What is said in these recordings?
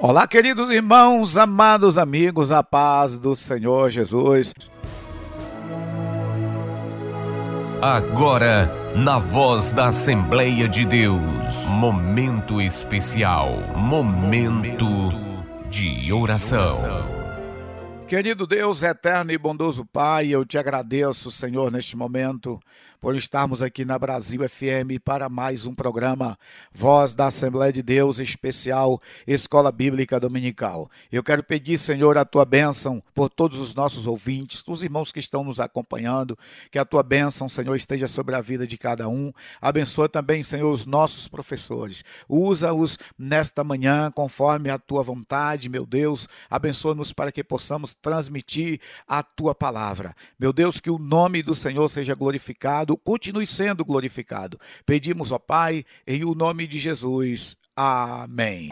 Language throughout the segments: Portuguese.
Olá, queridos irmãos, amados amigos, a paz do Senhor Jesus. Agora, na voz da Assembleia de Deus, momento especial, momento de oração. Querido Deus, eterno e bondoso Pai, eu te agradeço, Senhor, neste momento, por estarmos aqui na Brasil FM para mais um programa Voz da Assembleia de Deus especial Escola Bíblica Dominical. Eu quero pedir, Senhor, a tua bênção por todos os nossos ouvintes, os irmãos que estão nos acompanhando, que a tua bênção, Senhor, esteja sobre a vida de cada um. Abençoa também, Senhor, os nossos professores. Usa-os nesta manhã conforme a tua vontade, meu Deus. Abençoa-nos para que possamos transmitir a tua palavra. Meu Deus, que o nome do Senhor seja glorificado glorificado, continue sendo glorificado. Pedimos, ó Pai, em o nome de Jesus. Amém.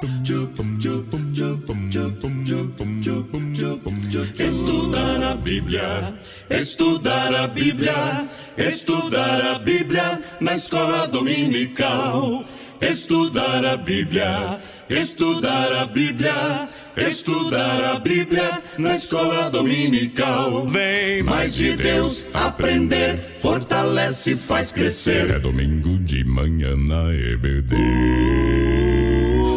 Estudar a Bíblia, estudar a Bíblia, estudar a Bíblia na escola dominical. Estudar a Bíblia, estudar a Bíblia, estudar a Bíblia na escola dominical. Vem mais de Deus aprender, fortalece, faz crescer. É domingo de manhã na EBD.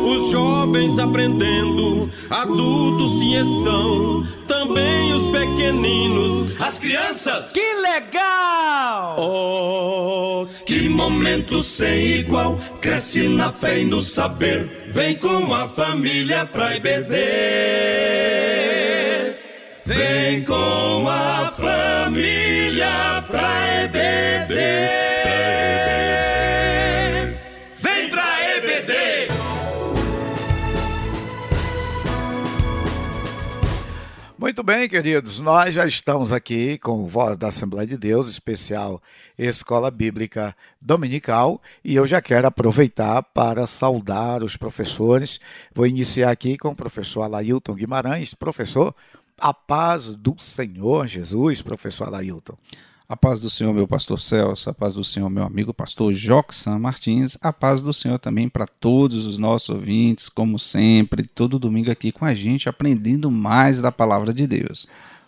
Os jovens aprendendo, adultos se estão, também os pequeninos, as crianças. Que legal! Oh, que momento sem igual, cresce na fé e no saber, vem com a família pra IBD. Vem com a família pra EBD. Muito bem, queridos, nós já estamos aqui com Voz da Assembleia de Deus, especial Escola Bíblica Dominical, e eu já quero aproveitar para saudar os professores. Vou iniciar aqui com o professor Alailton Guimarães. Professor, a paz do Senhor Jesus, professor Alailton. A paz do Senhor, meu pastor Celso, a paz do Senhor, meu amigo pastor Joxan Martins, a paz do Senhor também para todos os nossos ouvintes, como sempre, todo domingo aqui com a gente, aprendendo mais da palavra de Deus.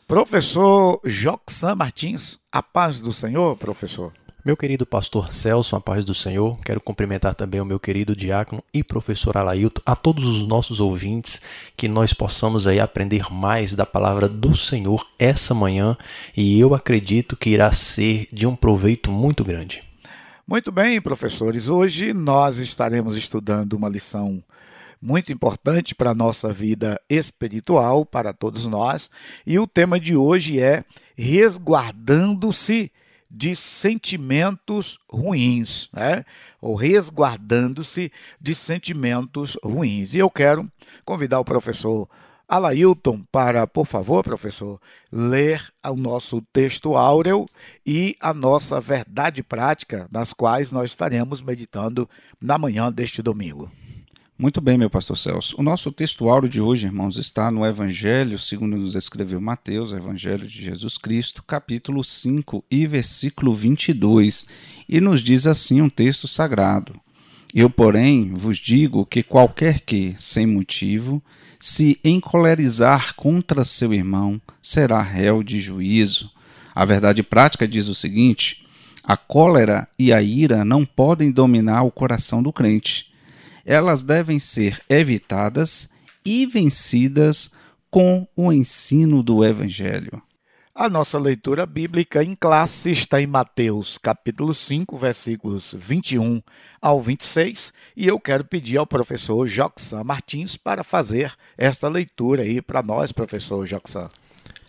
Professor Joxan Martins, a paz do Senhor, professor. Meu querido pastor Celso, a paz do Senhor, quero cumprimentar também o meu querido diácono e professor Alailton, a todos os nossos ouvintes, que nós possamos aí aprender mais da palavra do Senhor essa manhã e eu acredito que irá ser de um proveito muito grande. Muito bem, professores, hoje nós estaremos estudando uma lição muito importante para a nossa vida espiritual, para todos nós, e o tema de hoje é resguardando-se de sentimentos ruins, né? ou resguardando-se de sentimentos ruins. E eu quero convidar o professor Alailton para, por favor, professor, ler o nosso texto áureo e a nossa verdade prática, nas quais nós estaremos meditando na manhã deste domingo. Muito bem, meu pastor Celso. O nosso textuário de hoje, irmãos, está no Evangelho, segundo nos escreveu Mateus, Evangelho de Jesus Cristo, capítulo 5 e versículo 22, e nos diz assim um texto sagrado: Eu, porém, vos digo que qualquer que, sem motivo, se encolerizar contra seu irmão, será réu de juízo. A verdade prática diz o seguinte: a cólera e a ira não podem dominar o coração do crente elas devem ser evitadas e vencidas com o ensino do Evangelho. A nossa leitura bíblica em classe está em Mateus, capítulo 5, versículos 21 ao 26, e eu quero pedir ao professor Joxan Martins para fazer esta leitura aí para nós, professor Joxan.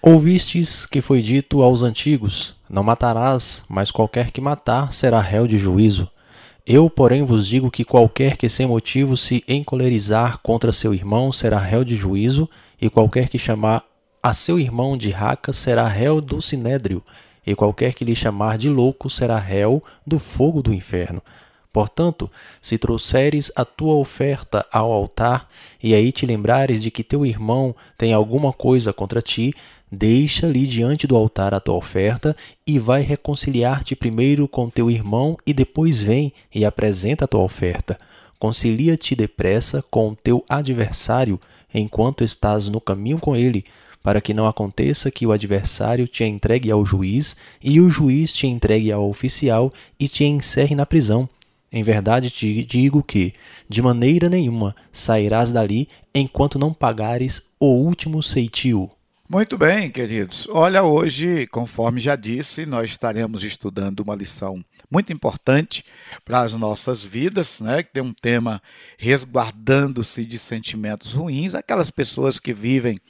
Ouvistes que foi dito aos antigos: Não matarás, mas qualquer que matar será réu de juízo. Eu, porém, vos digo que qualquer que sem motivo se encolerizar contra seu irmão será réu de juízo, e qualquer que chamar a seu irmão de raca será réu do sinédrio, e qualquer que lhe chamar de louco será réu do fogo do inferno. Portanto, se trouxeres a tua oferta ao altar, e aí te lembrares de que teu irmão tem alguma coisa contra ti, Deixa-lhe diante do altar a tua oferta e vai reconciliar-te primeiro com teu irmão e depois vem e apresenta a tua oferta. Concilia-te depressa com teu adversário enquanto estás no caminho com ele, para que não aconteça que o adversário te entregue ao juiz e o juiz te entregue ao oficial e te encerre na prisão. Em verdade te digo que, de maneira nenhuma, sairás dali enquanto não pagares o último ceitil. Muito bem, queridos. Olha, hoje, conforme já disse, nós estaremos estudando uma lição muito importante para as nossas vidas, né? Que tem um tema resguardando-se de sentimentos ruins, aquelas pessoas que vivem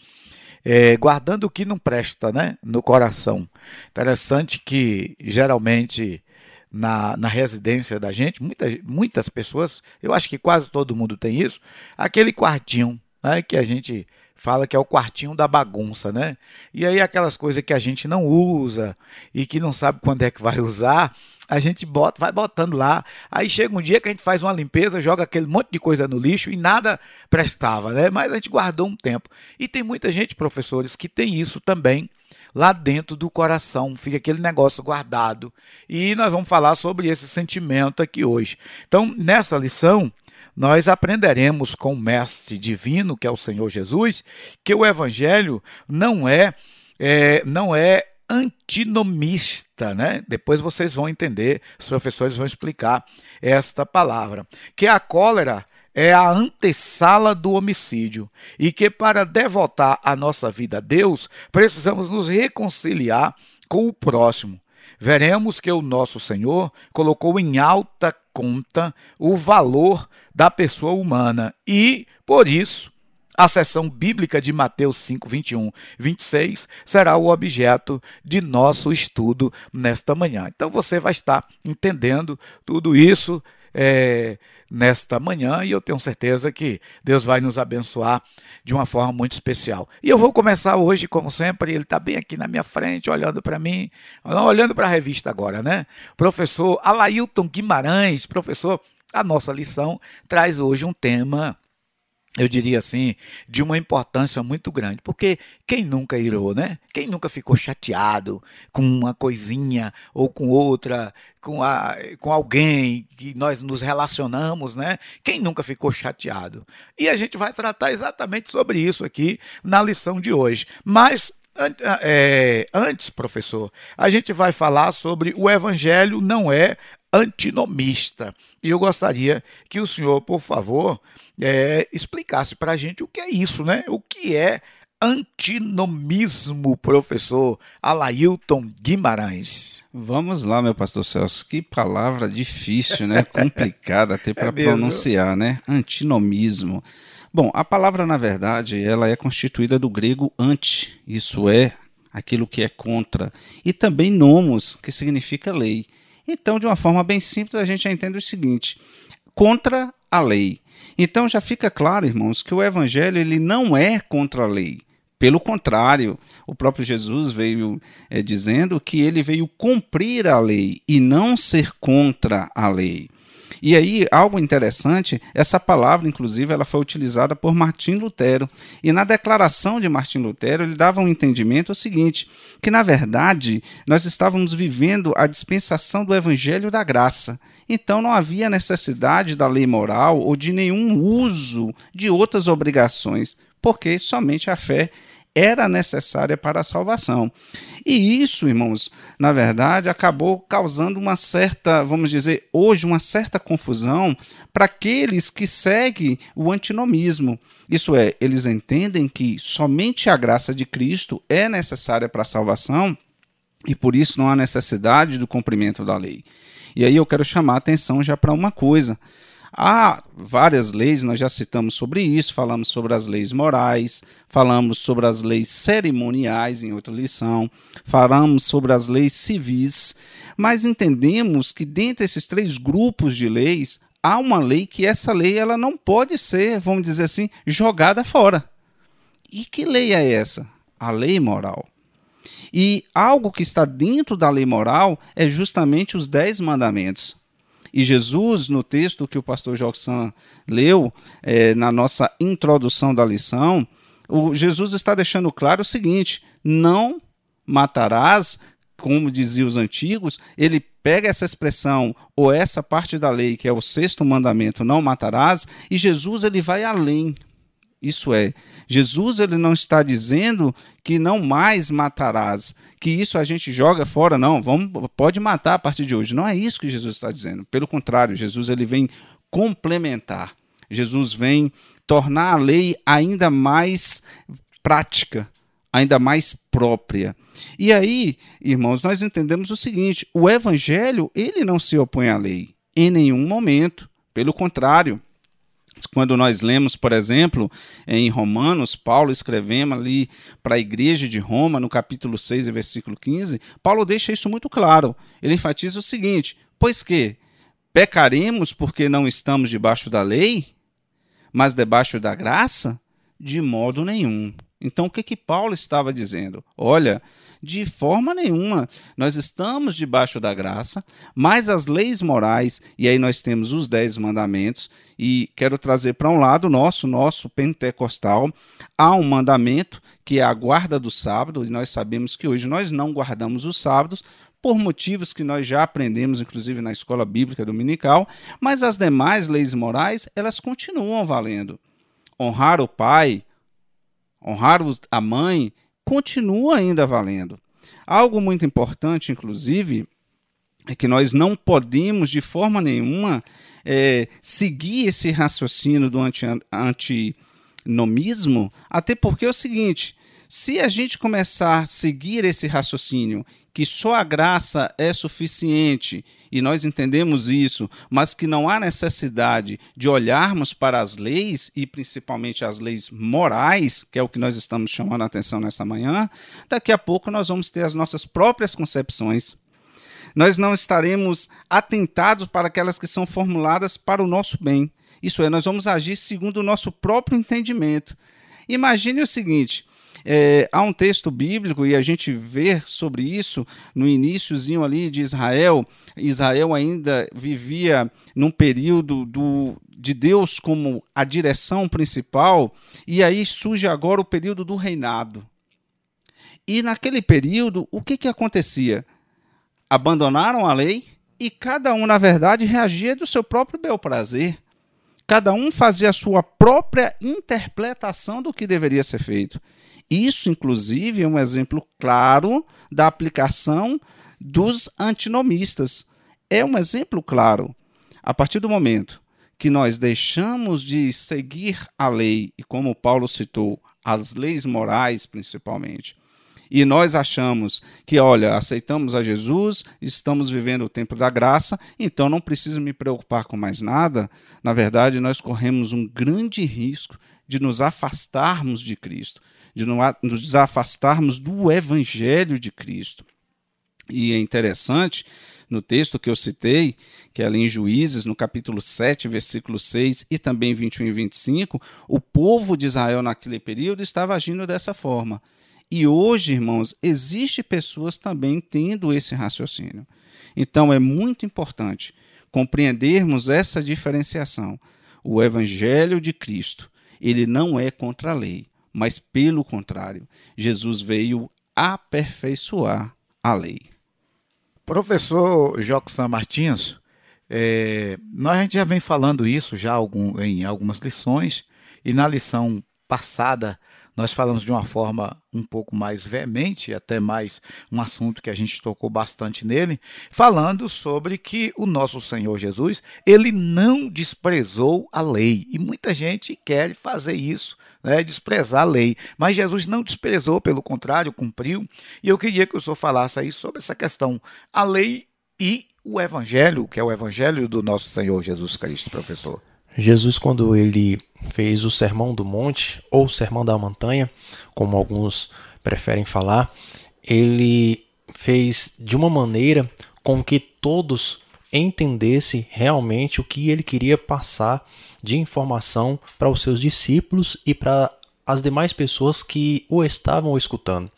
é, guardando o que não presta, né? No coração. Interessante que geralmente na, na residência da gente, muitas, muitas pessoas, eu acho que quase todo mundo tem isso, aquele quartinho né, que a gente fala que é o quartinho da bagunça, né? E aí aquelas coisas que a gente não usa e que não sabe quando é que vai usar, a gente bota, vai botando lá. Aí chega um dia que a gente faz uma limpeza, joga aquele monte de coisa no lixo e nada prestava, né? Mas a gente guardou um tempo. E tem muita gente, professores, que tem isso também lá dentro do coração, fica aquele negócio guardado. E nós vamos falar sobre esse sentimento aqui hoje. Então, nessa lição, nós aprenderemos com o mestre divino, que é o Senhor Jesus, que o evangelho não é, é não é antinomista, né? Depois vocês vão entender, os professores vão explicar esta palavra, que a cólera é a antessala do homicídio e que para devotar a nossa vida a Deus, precisamos nos reconciliar com o próximo. Veremos que o nosso Senhor colocou em alta conta o valor da pessoa humana e, por isso, a seção bíblica de Mateus 5, 21, 26 será o objeto de nosso estudo nesta manhã. Então você vai estar entendendo tudo isso é, nesta manhã e eu tenho certeza que Deus vai nos abençoar de uma forma muito especial. E eu vou começar hoje, como sempre, ele está bem aqui na minha frente, olhando para mim, olhando para a revista agora, né? Professor Alailton Guimarães, professor, a nossa lição traz hoje um tema eu diria assim, de uma importância muito grande. Porque quem nunca irou, né? Quem nunca ficou chateado com uma coisinha ou com outra, com, a, com alguém que nós nos relacionamos, né? Quem nunca ficou chateado? E a gente vai tratar exatamente sobre isso aqui na lição de hoje. Mas é, antes, professor, a gente vai falar sobre o evangelho não é antinomista. E eu gostaria que o senhor, por favor, é, explicasse para a gente o que é isso, né? O que é antinomismo, professor Alailton Guimarães. Vamos lá, meu pastor Celso. Que palavra difícil, né? Complicada até para é pronunciar, né? Antinomismo. Bom, a palavra, na verdade, ela é constituída do grego anti, isso é, aquilo que é contra, e também nomos, que significa lei. Então, de uma forma bem simples, a gente já entende o seguinte: contra a lei. Então já fica claro, irmãos, que o evangelho ele não é contra a lei. Pelo contrário, o próprio Jesus veio é, dizendo que ele veio cumprir a lei e não ser contra a lei. E aí, algo interessante, essa palavra, inclusive, ela foi utilizada por Martim Lutero. E na declaração de Martim Lutero, ele dava um entendimento o seguinte: que na verdade nós estávamos vivendo a dispensação do evangelho da graça. Então não havia necessidade da lei moral ou de nenhum uso de outras obrigações, porque somente a fé era necessária para a salvação. E isso, irmãos, na verdade, acabou causando uma certa, vamos dizer, hoje, uma certa confusão para aqueles que seguem o antinomismo. Isso é, eles entendem que somente a graça de Cristo é necessária para a salvação e por isso não há necessidade do cumprimento da lei. E aí eu quero chamar a atenção já para uma coisa. Há várias leis, nós já citamos sobre isso, falamos sobre as leis morais, falamos sobre as leis cerimoniais em outra lição, falamos sobre as leis civis, mas entendemos que dentre esses três grupos de leis, há uma lei que essa lei ela não pode ser, vamos dizer assim, jogada fora. E que lei é essa? A lei moral. E algo que está dentro da lei moral é justamente os dez mandamentos. E Jesus, no texto que o pastor Joxan leu, é, na nossa introdução da lição, o Jesus está deixando claro o seguinte: não matarás, como diziam os antigos, ele pega essa expressão ou essa parte da lei que é o sexto mandamento, não matarás, e Jesus ele vai além. Isso é, Jesus ele não está dizendo que não mais matarás, que isso a gente joga fora, não, vamos, pode matar a partir de hoje. Não é isso que Jesus está dizendo. Pelo contrário, Jesus ele vem complementar. Jesus vem tornar a lei ainda mais prática, ainda mais própria. E aí, irmãos, nós entendemos o seguinte: o evangelho, ele não se opõe à lei em nenhum momento. Pelo contrário, quando nós lemos, por exemplo, em Romanos, Paulo escrevendo ali para a igreja de Roma, no capítulo 6, versículo 15, Paulo deixa isso muito claro. Ele enfatiza o seguinte: Pois que pecaremos porque não estamos debaixo da lei, mas debaixo da graça? De modo nenhum. Então, o que que Paulo estava dizendo? Olha, de forma nenhuma. Nós estamos debaixo da graça, mas as leis morais, e aí nós temos os dez mandamentos, e quero trazer para um lado nosso, nosso pentecostal, há um mandamento que é a guarda do sábado, e nós sabemos que hoje nós não guardamos os sábados, por motivos que nós já aprendemos, inclusive na escola bíblica dominical, mas as demais leis morais, elas continuam valendo. Honrar o pai, honrar a mãe, continua ainda valendo. Algo muito importante, inclusive, é que nós não podemos de forma nenhuma é, seguir esse raciocínio do anti, antinomismo, até porque é o seguinte: se a gente começar a seguir esse raciocínio que só a graça é suficiente, e nós entendemos isso, mas que não há necessidade de olharmos para as leis, e principalmente as leis morais, que é o que nós estamos chamando a atenção nessa manhã, daqui a pouco nós vamos ter as nossas próprias concepções. Nós não estaremos atentados para aquelas que são formuladas para o nosso bem. Isso é, nós vamos agir segundo o nosso próprio entendimento. Imagine o seguinte: é, há um texto bíblico e a gente vê sobre isso no iníciozinho ali de Israel. Israel ainda vivia num período do, de Deus como a direção principal, e aí surge agora o período do reinado. E naquele período, o que, que acontecia? Abandonaram a lei e cada um, na verdade, reagia do seu próprio bel prazer. Cada um fazia a sua própria interpretação do que deveria ser feito. Isso, inclusive, é um exemplo claro da aplicação dos antinomistas. É um exemplo claro. A partir do momento que nós deixamos de seguir a lei, e como Paulo citou, as leis morais principalmente, e nós achamos que, olha, aceitamos a Jesus, estamos vivendo o tempo da graça, então não preciso me preocupar com mais nada. Na verdade, nós corremos um grande risco de nos afastarmos de Cristo de nos afastarmos do Evangelho de Cristo. E é interessante, no texto que eu citei, que é ali em Juízes, no capítulo 7, versículo 6 e também 21 e 25, o povo de Israel naquele período estava agindo dessa forma. E hoje, irmãos, existe pessoas também tendo esse raciocínio. Então é muito importante compreendermos essa diferenciação. O evangelho de Cristo, ele não é contra a lei mas pelo contrário, Jesus veio aperfeiçoar a lei. Professor Joxan Martins, é, nós a gente já vem falando isso já algum, em algumas lições, e na lição passada nós falamos de uma forma um pouco mais veemente, até mais um assunto que a gente tocou bastante nele, falando sobre que o nosso Senhor Jesus, ele não desprezou a lei. E muita gente quer fazer isso, né, desprezar a lei. Mas Jesus não desprezou, pelo contrário, cumpriu. E eu queria que o senhor falasse aí sobre essa questão, a lei e o evangelho, que é o evangelho do nosso Senhor Jesus Cristo, professor. Jesus, quando ele fez o Sermão do Monte, ou Sermão da Montanha, como alguns preferem falar, ele fez de uma maneira com que todos entendessem realmente o que ele queria passar de informação para os seus discípulos e para as demais pessoas que o estavam escutando.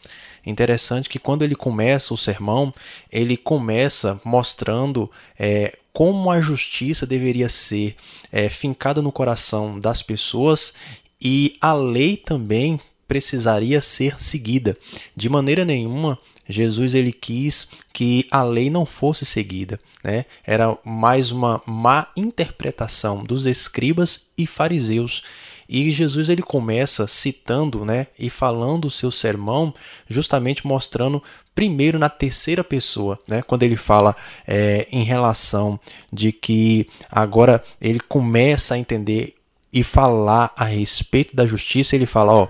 Interessante que quando ele começa o sermão, ele começa mostrando é, como a justiça deveria ser é, fincada no coração das pessoas e a lei também precisaria ser seguida. De maneira nenhuma, Jesus ele quis que a lei não fosse seguida, né? Era mais uma má interpretação dos escribas e fariseus. E Jesus ele começa citando, né, e falando o seu sermão, justamente mostrando primeiro na terceira pessoa, né, quando ele fala é, em relação de que agora ele começa a entender e falar a respeito da justiça, ele fala, ó,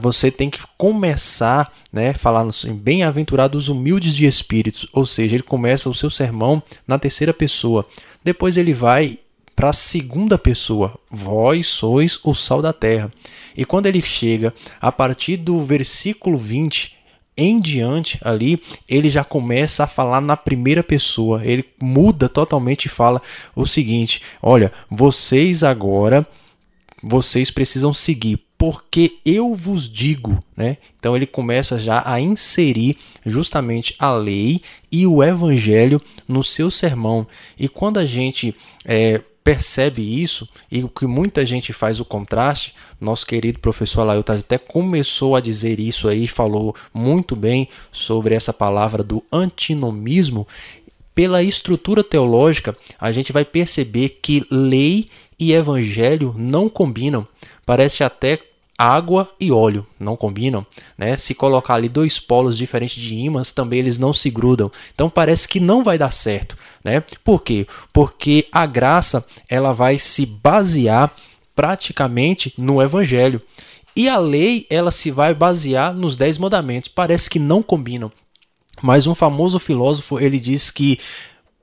você tem que começar, né, falando assim, bem-aventurados humildes de espíritos, ou seja, ele começa o seu sermão na terceira pessoa. Depois ele vai para a segunda pessoa, vós sois o sal da terra. E quando ele chega a partir do versículo 20 em diante ali, ele já começa a falar na primeira pessoa. Ele muda totalmente e fala o seguinte: olha, vocês agora vocês precisam seguir, porque eu vos digo, né? Então ele começa já a inserir justamente a lei e o evangelho no seu sermão. E quando a gente é, percebe isso e o que muita gente faz o contraste, nosso querido professor Alailton até começou a dizer isso aí, falou muito bem sobre essa palavra do antinomismo. Pela estrutura teológica, a gente vai perceber que lei e evangelho não combinam. Parece até água e óleo não combinam, né? Se colocar ali dois polos diferentes de ímãs, também eles não se grudam. Então parece que não vai dar certo, né? Por quê? Porque a graça ela vai se basear praticamente no evangelho. E a lei ela se vai basear nos dez mandamentos. Parece que não combinam. Mas um famoso filósofo ele diz que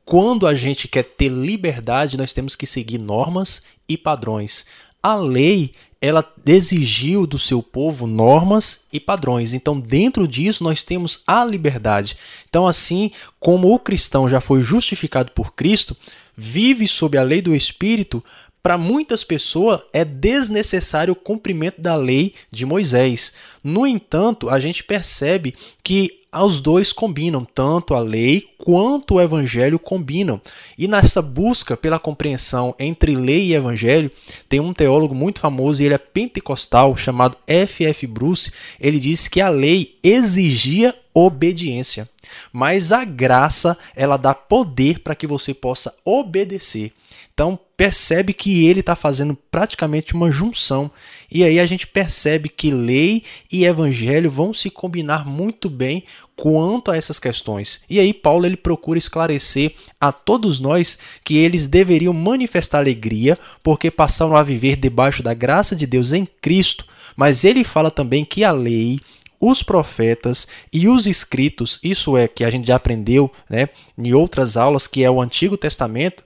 quando a gente quer ter liberdade, nós temos que seguir normas e padrões. A lei, ela exigiu do seu povo normas e padrões. Então, dentro disso, nós temos a liberdade. Então, assim como o cristão já foi justificado por Cristo, vive sob a lei do Espírito, para muitas pessoas é desnecessário o cumprimento da lei de Moisés. No entanto, a gente percebe que os dois combinam, tanto a lei quanto o evangelho combinam. E nessa busca pela compreensão entre lei e evangelho, tem um teólogo muito famoso, e ele é pentecostal, chamado F. F. Bruce. Ele disse que a lei exigia obediência, mas a graça, ela dá poder para que você possa obedecer. Então percebe que ele está fazendo praticamente uma junção. E aí a gente percebe que lei e evangelho vão se combinar muito bem quanto a essas questões. E aí Paulo ele procura esclarecer a todos nós que eles deveriam manifestar alegria porque passaram a viver debaixo da graça de Deus em Cristo. Mas ele fala também que a lei os profetas e os escritos, isso é que a gente já aprendeu né, em outras aulas, que é o Antigo Testamento,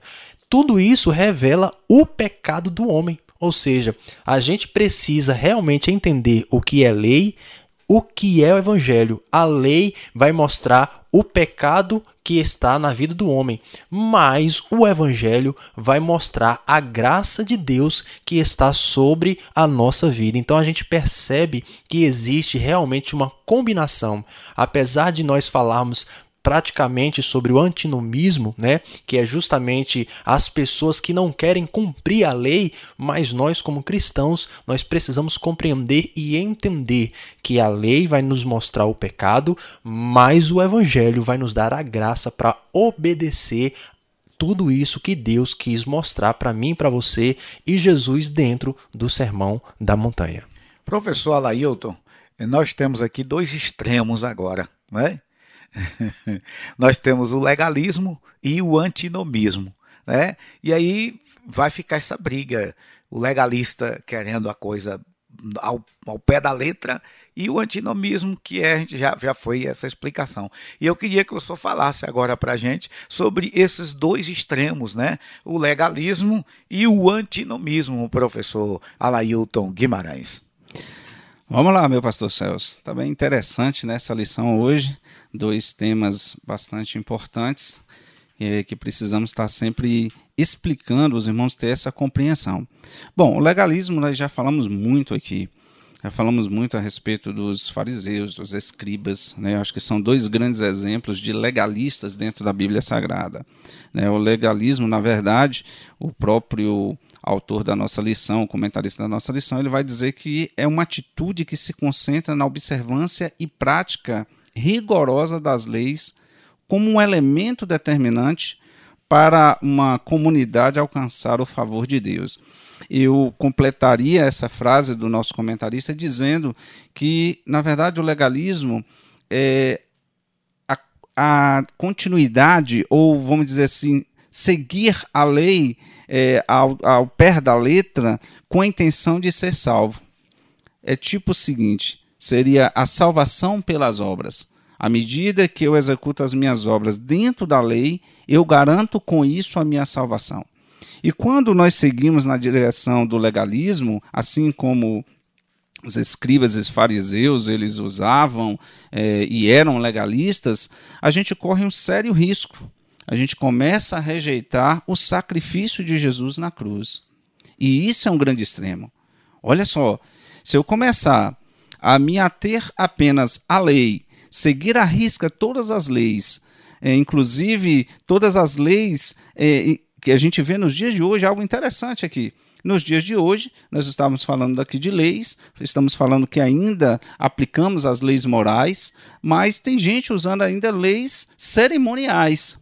tudo isso revela o pecado do homem. Ou seja, a gente precisa realmente entender o que é lei, o que é o evangelho. A lei vai mostrar o pecado que está na vida do homem, mas o evangelho vai mostrar a graça de Deus que está sobre a nossa vida. Então a gente percebe que existe realmente uma combinação. Apesar de nós falarmos praticamente sobre o antinomismo, né, que é justamente as pessoas que não querem cumprir a lei, mas nós como cristãos, nós precisamos compreender e entender que a lei vai nos mostrar o pecado, mas o evangelho vai nos dar a graça para obedecer tudo isso que Deus quis mostrar para mim para você e Jesus dentro do Sermão da Montanha. Professor Alailton, nós temos aqui dois extremos agora, né? nós temos o legalismo e o antinomismo. Né? E aí vai ficar essa briga, o legalista querendo a coisa ao, ao pé da letra e o antinomismo, que é, já, já foi essa explicação. E eu queria que o senhor falasse agora para a gente sobre esses dois extremos, né? o legalismo e o antinomismo, professor Alailton Guimarães. Vamos lá, meu pastor Celso. Está bem interessante nessa lição hoje. Dois temas bastante importantes é, que precisamos estar sempre explicando, os irmãos ter essa compreensão. Bom, o legalismo nós já falamos muito aqui. Já falamos muito a respeito dos fariseus, dos escribas, né? acho que são dois grandes exemplos de legalistas dentro da Bíblia Sagrada. Né? O legalismo, na verdade, o próprio autor da nossa lição, comentarista da nossa lição, ele vai dizer que é uma atitude que se concentra na observância e prática rigorosa das leis como um elemento determinante para uma comunidade alcançar o favor de Deus. Eu completaria essa frase do nosso comentarista dizendo que, na verdade, o legalismo é a, a continuidade, ou vamos dizer assim, seguir a lei é, ao, ao pé da letra com a intenção de ser salvo. É tipo o seguinte: seria a salvação pelas obras. À medida que eu executo as minhas obras dentro da lei, eu garanto com isso a minha salvação. E quando nós seguimos na direção do legalismo, assim como os escribas e os fariseus eles usavam é, e eram legalistas, a gente corre um sério risco. A gente começa a rejeitar o sacrifício de Jesus na cruz. E isso é um grande extremo. Olha só, se eu começar a me ater apenas à lei, seguir à risca todas as leis, é, inclusive todas as leis é, que a gente vê nos dias de hoje, algo interessante aqui. Nos dias de hoje, nós estamos falando daqui de leis, estamos falando que ainda aplicamos as leis morais, mas tem gente usando ainda leis cerimoniais,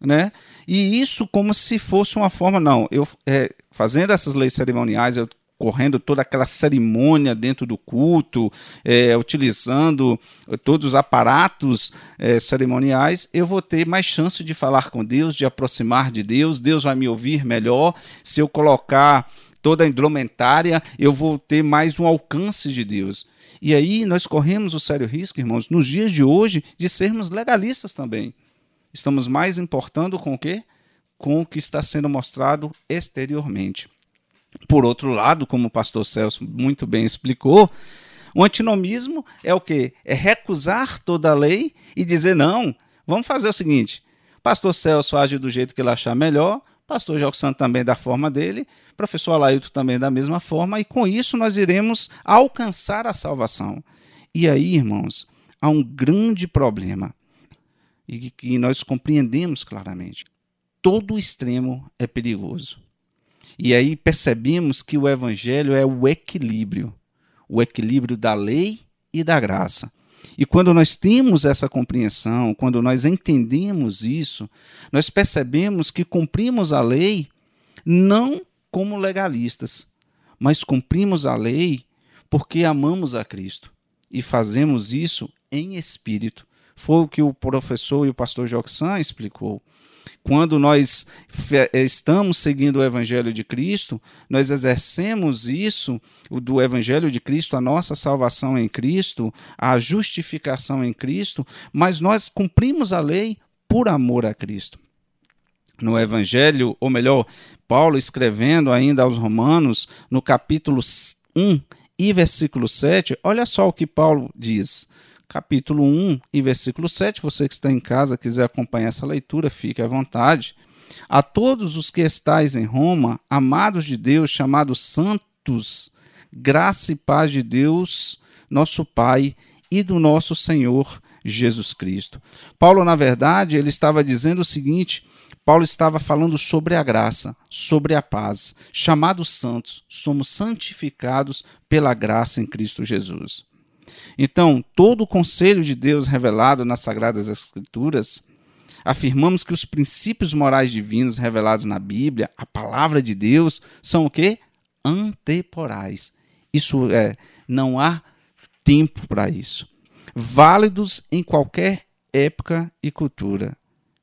né? E isso como se fosse uma forma, não, eu é, fazendo essas leis cerimoniais, eu correndo toda aquela cerimônia dentro do culto, é, utilizando todos os aparatos é, cerimoniais, eu vou ter mais chance de falar com Deus, de aproximar de Deus, Deus vai me ouvir melhor. Se eu colocar toda a indumentária, eu vou ter mais um alcance de Deus. E aí nós corremos o sério risco, irmãos, nos dias de hoje, de sermos legalistas também. Estamos mais importando com o quê? Com o que está sendo mostrado exteriormente. Por outro lado, como o pastor Celso muito bem explicou, o antinomismo é o quê? É recusar toda a lei e dizer não, vamos fazer o seguinte, pastor Celso age do jeito que ele achar melhor, pastor Santo também da forma dele, professor Alailton também da mesma forma, e com isso nós iremos alcançar a salvação. E aí, irmãos, há um grande problema, e que nós compreendemos claramente. Todo extremo é perigoso. E aí percebemos que o evangelho é o equilíbrio, o equilíbrio da lei e da graça. E quando nós temos essa compreensão, quando nós entendemos isso, nós percebemos que cumprimos a lei não como legalistas, mas cumprimos a lei porque amamos a Cristo e fazemos isso em espírito. Foi o que o professor e o pastor Joxan explicou. Quando nós eh, estamos seguindo o Evangelho de Cristo, nós exercemos isso, do Evangelho de Cristo, a nossa salvação em Cristo, a justificação em Cristo, mas nós cumprimos a lei por amor a Cristo. No Evangelho, ou melhor, Paulo escrevendo ainda aos Romanos, no capítulo 1 e versículo 7, olha só o que Paulo diz capítulo 1 e versículo 7. Você que está em casa, quiser acompanhar essa leitura, fique à vontade. A todos os que estáis em Roma, amados de Deus, chamados santos, graça e paz de Deus, nosso Pai, e do nosso Senhor Jesus Cristo. Paulo, na verdade, ele estava dizendo o seguinte: Paulo estava falando sobre a graça, sobre a paz. Chamados santos, somos santificados pela graça em Cristo Jesus. Então, todo o conselho de Deus revelado nas Sagradas Escrituras, afirmamos que os princípios morais divinos revelados na Bíblia, a palavra de Deus, são o quê? Anteporais. Isso é, não há tempo para isso. Válidos em qualquer época e cultura.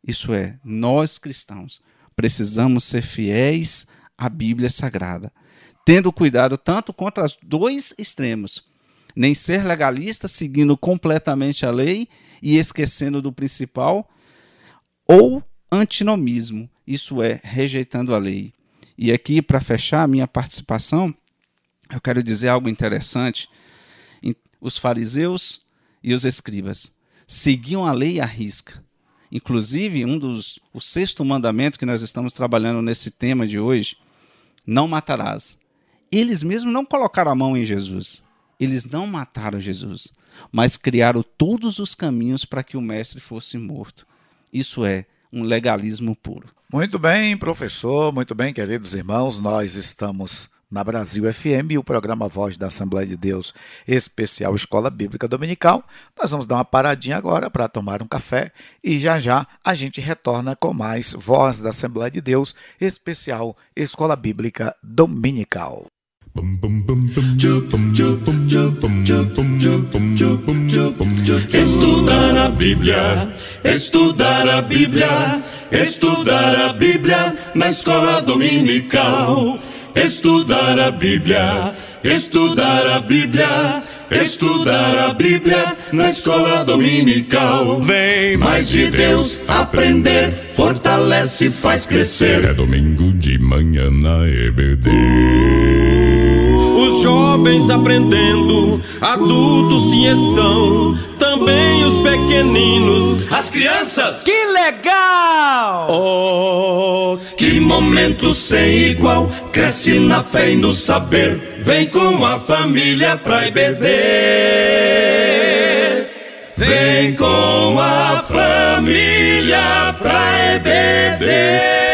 Isso é, nós cristãos precisamos ser fiéis à Bíblia Sagrada, tendo cuidado tanto contra os dois extremos, nem ser legalista, seguindo completamente a lei e esquecendo do principal, ou antinomismo, isso é, rejeitando a lei. E aqui, para fechar a minha participação, eu quero dizer algo interessante. Os fariseus e os escribas seguiam a lei à risca. Inclusive, um dos o sexto mandamento que nós estamos trabalhando nesse tema de hoje, não matarás. Eles mesmos não colocaram a mão em Jesus eles não mataram Jesus, mas criaram todos os caminhos para que o mestre fosse morto. Isso é um legalismo puro. Muito bem, professor, muito bem, queridos irmãos, nós estamos na Brasil FM o programa Voz da Assembleia de Deus, especial Escola Bíblica Dominical. Nós vamos dar uma paradinha agora para tomar um café e já já a gente retorna com mais Voz da Assembleia de Deus, especial Escola Bíblica Dominical. Estudar a Bíblia, estudar a Bíblia, estudar a Bíblia na escola dominical. Estudar a Bíblia, estudar a Bíblia, estudar a Bíblia na escola dominical. Vem mais de Deus aprender, fortalece e faz crescer. É domingo de manhã na EBD. Os jovens aprendendo, adultos sim estão, também os pequeninos, as crianças. Que legal! Oh, que momento sem igual, cresce na fé e no saber, vem com a família pra IBD. Vem com a família pra EBD.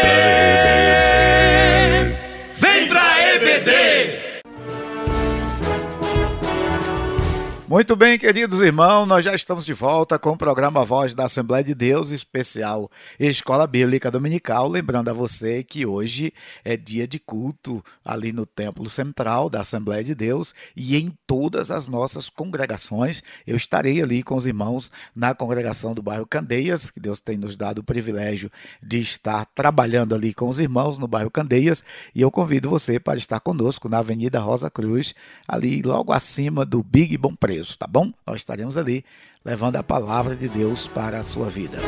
Muito bem, queridos irmãos, nós já estamos de volta com o programa Voz da Assembleia de Deus, especial Escola Bíblica Dominical. Lembrando a você que hoje é dia de culto ali no Templo Central da Assembleia de Deus e em todas as nossas congregações. Eu estarei ali com os irmãos na congregação do bairro Candeias, que Deus tem nos dado o privilégio de estar trabalhando ali com os irmãos no bairro Candeias. E eu convido você para estar conosco na Avenida Rosa Cruz, ali logo acima do Big Bom Preço tá bom? Nós estaremos ali levando a palavra de Deus para a sua vida.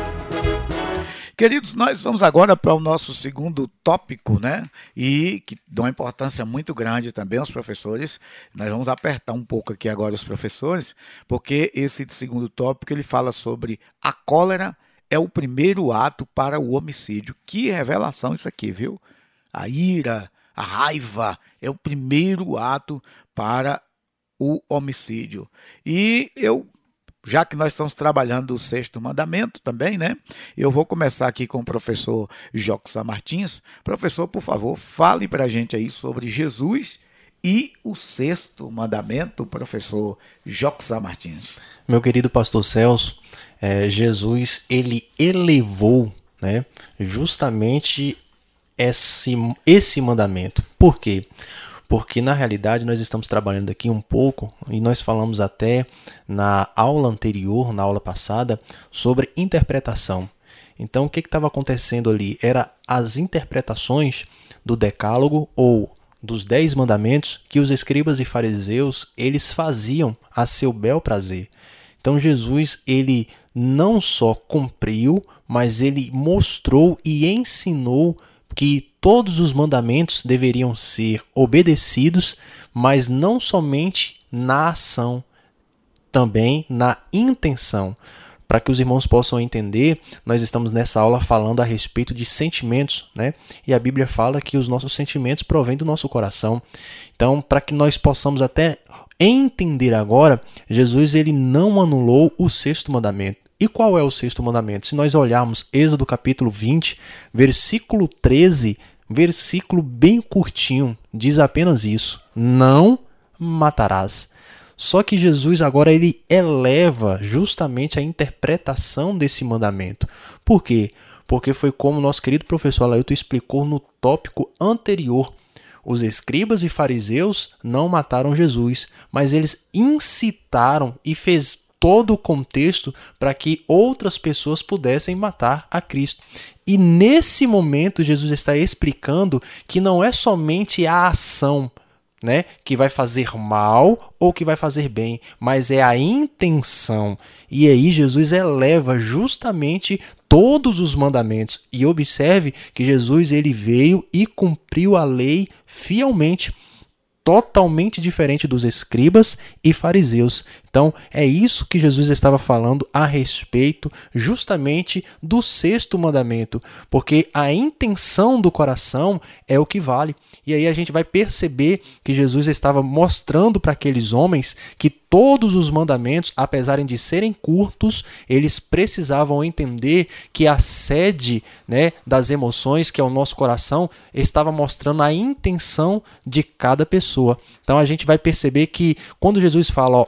Queridos, nós vamos agora para o nosso segundo tópico, né? E que dá uma importância muito grande também aos professores. Nós vamos apertar um pouco aqui agora os professores, porque esse segundo tópico ele fala sobre a cólera é o primeiro ato para o homicídio. Que revelação isso aqui, viu? A ira, a raiva é o primeiro ato para o homicídio. E eu, já que nós estamos trabalhando o sexto mandamento também, né? Eu vou começar aqui com o professor Joxan Martins. Professor, por favor, fale para a gente aí sobre Jesus e o sexto mandamento, professor Joxan Martins. Meu querido pastor Celso, é, Jesus ele elevou né, justamente esse, esse mandamento. Por quê? Porque na realidade nós estamos trabalhando aqui um pouco e nós falamos até na aula anterior, na aula passada, sobre interpretação. Então o que estava acontecendo ali? Era as interpretações do decálogo ou dos dez mandamentos que os escribas e fariseus eles faziam a seu bel prazer. Então Jesus ele não só cumpriu, mas ele mostrou e ensinou que todos os mandamentos deveriam ser obedecidos, mas não somente na ação, também na intenção. Para que os irmãos possam entender, nós estamos nessa aula falando a respeito de sentimentos, né? E a Bíblia fala que os nossos sentimentos provêm do nosso coração. Então, para que nós possamos até entender agora, Jesus ele não anulou o sexto mandamento. E qual é o sexto mandamento? Se nós olharmos Êxodo capítulo 20, versículo 13, versículo bem curtinho, diz apenas isso: Não matarás. Só que Jesus agora ele eleva justamente a interpretação desse mandamento. Por quê? Porque foi como nosso querido professor Alailton explicou no tópico anterior. Os escribas e fariseus não mataram Jesus, mas eles incitaram e fez todo o contexto para que outras pessoas pudessem matar a Cristo. E nesse momento, Jesus está explicando que não é somente a ação. Né, que vai fazer mal ou que vai fazer bem, mas é a intenção. E aí Jesus eleva justamente todos os mandamentos. E observe que Jesus ele veio e cumpriu a lei fielmente. totalmente diferente dos escribas e fariseus. Então, é isso que Jesus estava falando a respeito justamente do sexto mandamento, porque a intenção do coração é o que vale. E aí a gente vai perceber que Jesus estava mostrando para aqueles homens que todos os mandamentos, apesar de serem curtos, eles precisavam entender que a sede né, das emoções, que é o nosso coração, estava mostrando a intenção de cada pessoa. Então a gente vai perceber que quando Jesus fala, ó,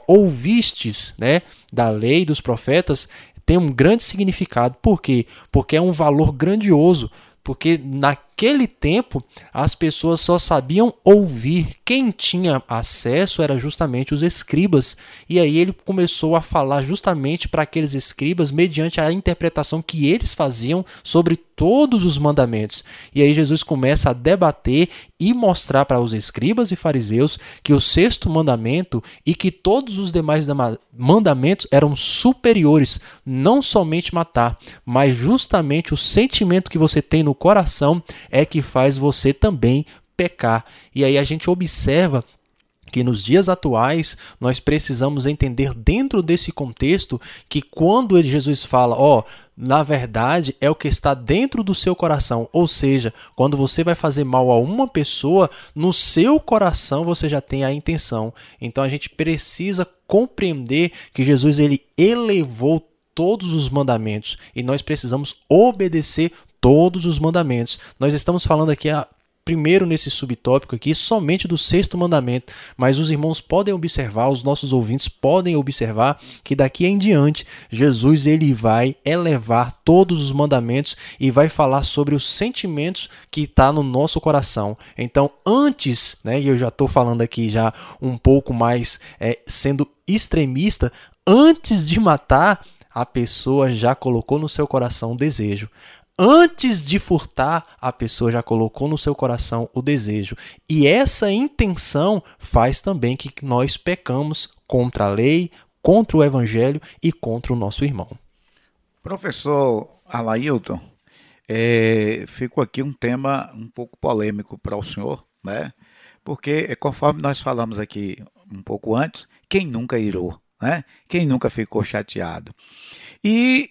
ouvistes né, da lei dos profetas, tem um grande significado. Por quê? Porque é um valor grandioso. Porque naquele tempo as pessoas só sabiam ouvir. Quem tinha acesso era justamente os escribas. E aí ele começou a falar justamente para aqueles escribas mediante a interpretação que eles faziam sobre todos os mandamentos. E aí Jesus começa a debater e mostrar para os escribas e fariseus que o sexto mandamento e que todos os demais mandamentos eram superiores, não somente matar, mas justamente o sentimento que você tem no coração é que faz você também pecar. E aí a gente observa que nos dias atuais nós precisamos entender dentro desse contexto que quando Jesus fala, ó, oh, na verdade é o que está dentro do seu coração, ou seja, quando você vai fazer mal a uma pessoa, no seu coração você já tem a intenção. Então a gente precisa compreender que Jesus ele elevou todos os mandamentos e nós precisamos obedecer todos os mandamentos. Nós estamos falando aqui a primeiro nesse subtópico aqui somente do sexto mandamento, mas os irmãos podem observar, os nossos ouvintes podem observar que daqui em diante Jesus ele vai elevar todos os mandamentos e vai falar sobre os sentimentos que está no nosso coração. Então, antes, né, e eu já estou falando aqui já um pouco mais é, sendo extremista, antes de matar, a pessoa já colocou no seu coração o desejo antes de furtar, a pessoa já colocou no seu coração o desejo. E essa intenção faz também que nós pecamos contra a lei, contra o evangelho e contra o nosso irmão. Professor Alailton, é, ficou aqui um tema um pouco polêmico para o senhor, né? Porque, conforme nós falamos aqui um pouco antes, quem nunca irou, né? Quem nunca ficou chateado? E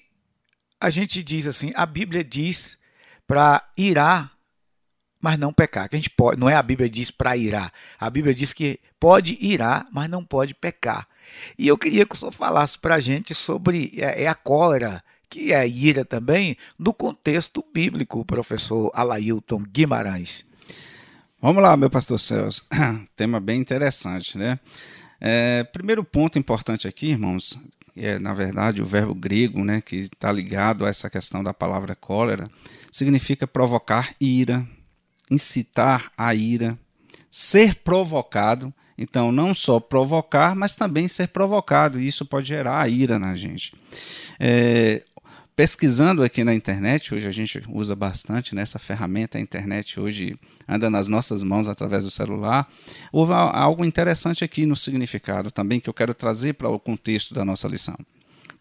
a gente diz assim, a Bíblia diz para irar, mas não pecar. Que a gente pode, não é a Bíblia diz para irar. A Bíblia diz que pode irar, mas não pode pecar. E eu queria que o senhor falasse para a gente sobre é, é, a cólera, que é a ira também, no contexto bíblico, professor Alailton Guimarães. Vamos lá, meu pastor Celso. Tema bem interessante, né? É, primeiro ponto importante aqui, irmãos, é na verdade o verbo grego, né, que está ligado a essa questão da palavra cólera, significa provocar ira, incitar a ira, ser provocado. Então, não só provocar, mas também ser provocado. E isso pode gerar a ira na gente. É, pesquisando aqui na internet, hoje a gente usa bastante nessa ferramenta, a internet hoje anda nas nossas mãos através do celular. Houve algo interessante aqui no significado também que eu quero trazer para o contexto da nossa lição.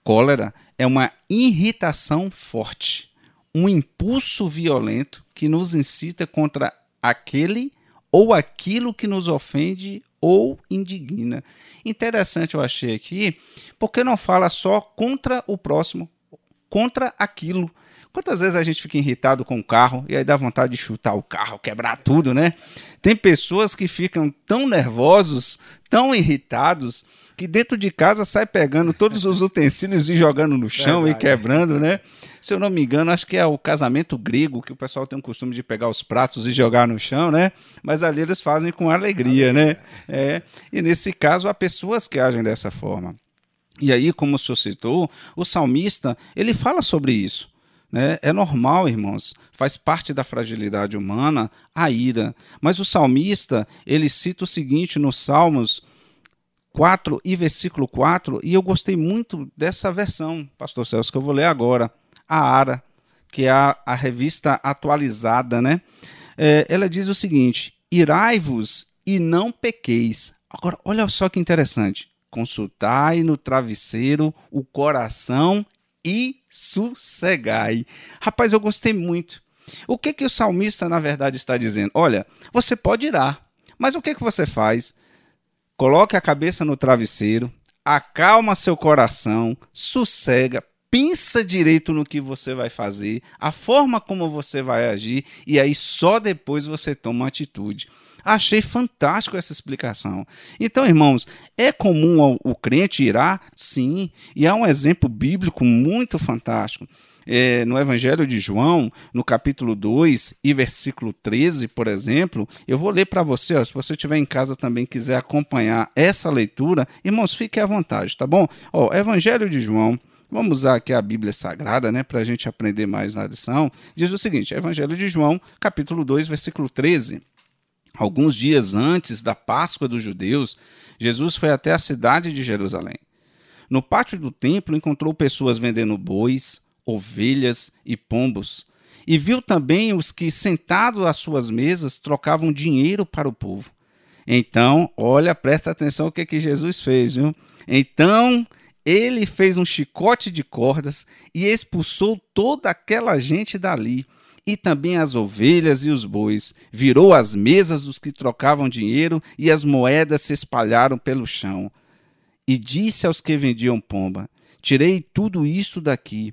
Cólera é uma irritação forte, um impulso violento que nos incita contra aquele ou aquilo que nos ofende ou indigna. Interessante eu achei aqui, porque não fala só contra o próximo, contra aquilo. Quantas vezes a gente fica irritado com o carro e aí dá vontade de chutar o carro, quebrar tudo, né? Tem pessoas que ficam tão nervosos, tão irritados, que dentro de casa sai pegando todos os utensílios e jogando no chão Verdade. e quebrando, né? Se eu não me engano, acho que é o casamento grego que o pessoal tem o costume de pegar os pratos e jogar no chão, né? Mas ali eles fazem com alegria, né? É. E nesse caso há pessoas que agem dessa forma. E aí, como o senhor citou, o salmista, ele fala sobre isso. Né? É normal, irmãos, faz parte da fragilidade humana a ira. Mas o salmista, ele cita o seguinte nos Salmos 4 e versículo 4, e eu gostei muito dessa versão, pastor Celso, que eu vou ler agora, a Ara, que é a, a revista atualizada, né? É, ela diz o seguinte: Irai-vos e não pequeis. Agora, olha só que interessante consultai no travesseiro o coração e sossegai. Rapaz, eu gostei muito. O que que o salmista na verdade está dizendo? Olha, você pode irar, Mas o que, que você faz? Coloque a cabeça no travesseiro, acalma seu coração, sossega, pensa direito no que você vai fazer, a forma como você vai agir, e aí só depois você toma atitude. Achei fantástico essa explicação. Então, irmãos, é comum o crente irá? Sim, e há um exemplo bíblico muito fantástico. É, no Evangelho de João, no capítulo 2 e versículo 13, por exemplo, eu vou ler para você, ó, se você estiver em casa também quiser acompanhar essa leitura, irmãos, fique à vontade, tá bom? Ó, Evangelho de João, Vamos usar aqui a Bíblia Sagrada, né, para a gente aprender mais na lição. Diz o seguinte: Evangelho de João, capítulo 2, versículo 13. Alguns dias antes da Páscoa dos judeus, Jesus foi até a cidade de Jerusalém. No pátio do templo encontrou pessoas vendendo bois, ovelhas e pombos, e viu também os que, sentados às suas mesas, trocavam dinheiro para o povo. Então, olha, presta atenção o que, que Jesus fez, viu? Então ele fez um chicote de cordas e expulsou toda aquela gente dali e também as ovelhas e os bois. Virou as mesas dos que trocavam dinheiro e as moedas se espalharam pelo chão. E disse aos que vendiam pomba: Tirei tudo isto daqui.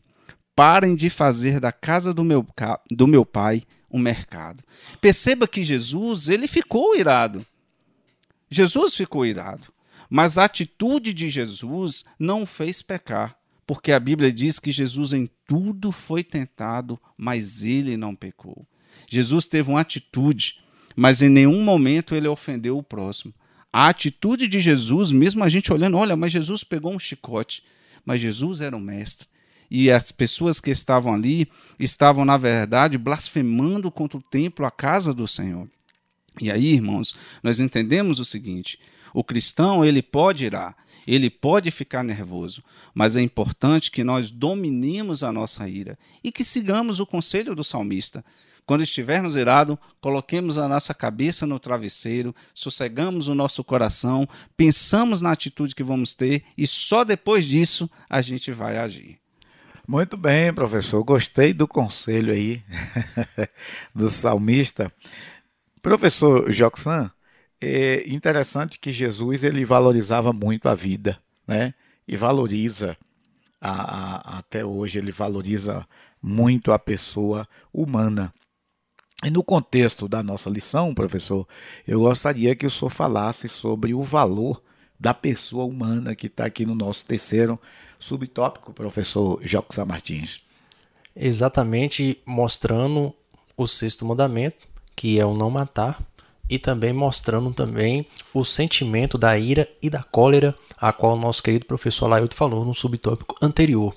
Parem de fazer da casa do meu, do meu pai um mercado. Perceba que Jesus, ele ficou irado. Jesus ficou irado. Mas a atitude de Jesus não fez pecar porque a Bíblia diz que Jesus em tudo foi tentado, mas ele não pecou. Jesus teve uma atitude, mas em nenhum momento ele ofendeu o próximo. A atitude de Jesus, mesmo a gente olhando, olha, mas Jesus pegou um chicote, mas Jesus era um mestre. E as pessoas que estavam ali estavam, na verdade, blasfemando contra o templo, a casa do Senhor. E aí, irmãos, nós entendemos o seguinte: o cristão ele pode irar, ele pode ficar nervoso, mas é importante que nós dominemos a nossa ira e que sigamos o conselho do salmista. Quando estivermos irados, coloquemos a nossa cabeça no travesseiro, sossegamos o nosso coração, pensamos na atitude que vamos ter e só depois disso a gente vai agir. Muito bem, professor. Gostei do conselho aí do salmista. Professor Joxan, é interessante que Jesus ele valorizava muito a vida, né? E valoriza a, a, até hoje ele valoriza muito a pessoa humana. E no contexto da nossa lição, professor, eu gostaria que o senhor falasse sobre o valor da pessoa humana que está aqui no nosso terceiro subtópico, professor Joxa Martins. Exatamente mostrando o sexto mandamento, que é o não matar, e também mostrando também o sentimento da ira e da cólera, a qual o nosso querido professor Lailton falou no subtópico anterior.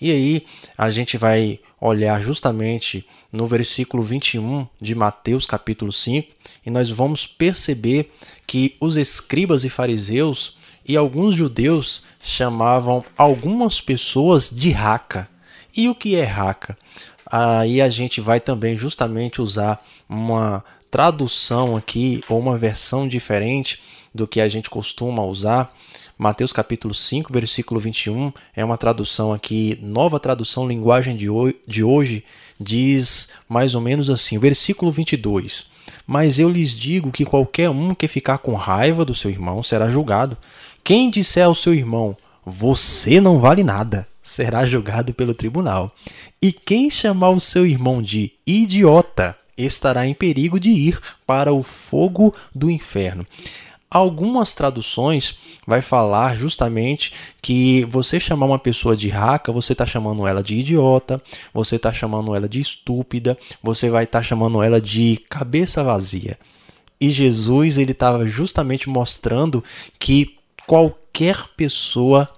E aí a gente vai olhar justamente no versículo 21 de Mateus capítulo 5 e nós vamos perceber que os escribas e fariseus e alguns judeus chamavam algumas pessoas de raca. E o que é raca? Aí a gente vai também justamente usar uma tradução aqui, ou uma versão diferente do que a gente costuma usar. Mateus capítulo 5, versículo 21, é uma tradução aqui, nova tradução linguagem de, de hoje, diz mais ou menos assim, versículo 22. Mas eu lhes digo que qualquer um que ficar com raiva do seu irmão será julgado. Quem disser ao seu irmão, você não vale nada, será julgado pelo tribunal. E quem chamar o seu irmão de idiota, estará em perigo de ir para o fogo do inferno. Algumas traduções vai falar justamente que você chamar uma pessoa de raca, você está chamando ela de idiota, você está chamando ela de estúpida, você vai estar tá chamando ela de cabeça vazia. E Jesus ele estava justamente mostrando que qualquer pessoa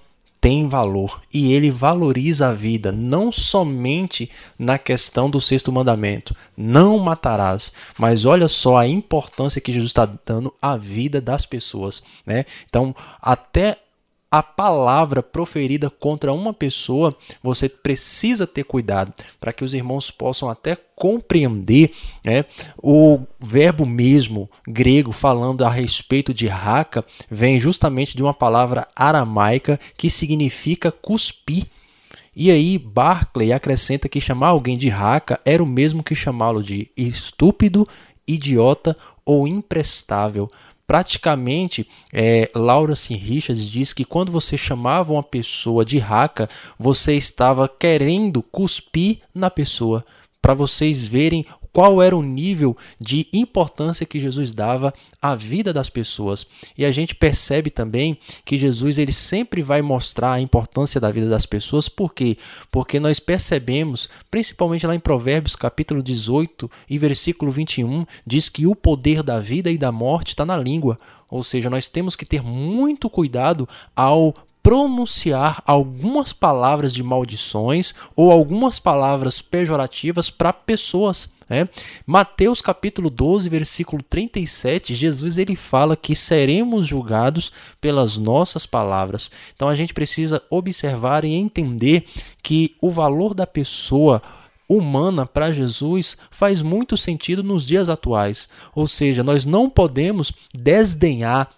tem valor e ele valoriza a vida não somente na questão do sexto mandamento, não matarás, mas olha só a importância que Jesus está dando à vida das pessoas, né? Então, até a palavra proferida contra uma pessoa, você precisa ter cuidado para que os irmãos possam até compreender né, o verbo mesmo grego falando a respeito de raca vem justamente de uma palavra aramaica que significa cuspir. E aí Barclay acrescenta que chamar alguém de raca era o mesmo que chamá-lo de estúpido idiota ou imprestável. Praticamente, é, Laura. Richards diz que quando você chamava uma pessoa de raca, você estava querendo cuspir na pessoa. Para vocês verem qual era o nível de importância que Jesus dava à vida das pessoas. E a gente percebe também que Jesus ele sempre vai mostrar a importância da vida das pessoas, por quê? Porque nós percebemos, principalmente lá em Provérbios, capítulo 18 e versículo 21, diz que o poder da vida e da morte está na língua. Ou seja, nós temos que ter muito cuidado ao pronunciar algumas palavras de maldições ou algumas palavras pejorativas para pessoas. Né? Mateus capítulo 12, versículo 37, Jesus ele fala que seremos julgados pelas nossas palavras. Então a gente precisa observar e entender que o valor da pessoa humana para Jesus faz muito sentido nos dias atuais. Ou seja, nós não podemos desdenhar